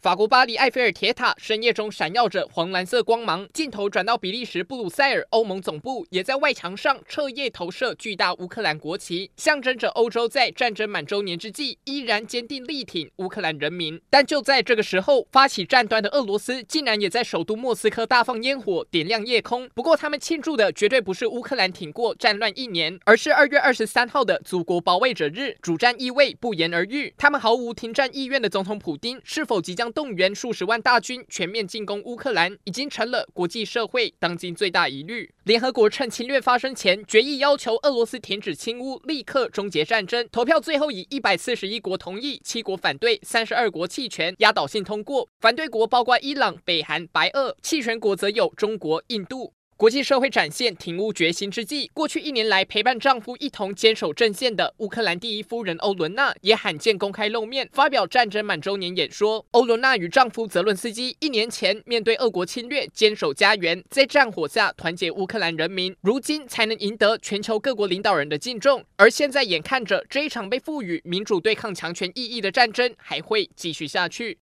法国巴黎埃菲尔铁塔深夜中闪耀着黄蓝色光芒，镜头转到比利时布鲁塞尔，欧盟总部也在外墙上彻夜投射巨大乌克兰国旗，象征着欧洲在战争满周年之际依然坚定力挺乌克兰人民。但就在这个时候，发起战端的俄罗斯竟然也在首都莫斯科大放烟火，点亮夜空。不过，他们庆祝的绝对不是乌克兰挺过战乱一年，而是二月二十三号的祖国保卫者日，主战意味不言而喻。他们毫无停战意愿的总统普丁是否即将动员数十万大军全面进攻乌克兰，已经成了国际社会当今最大疑虑。联合国趁侵略发生前决议要求俄罗斯停止侵乌，立刻终结战争。投票最后以一百四十一国同意、七国反对、三十二国弃权，压倒性通过。反对国包括伊朗、北韩、白俄，弃权国则有中国、印度。国际社会展现挺乌决心之际，过去一年来陪伴丈夫一同坚守阵线的乌克兰第一夫人欧伦娜也罕见公开露面，发表战争满周年演说。欧伦娜与丈夫泽伦斯基一年前面对俄国侵略，坚守家园，在战火下团结乌克兰人民，如今才能赢得全球各国领导人的敬重。而现在眼看着这一场被赋予民主对抗强权意义的战争还会继续下去。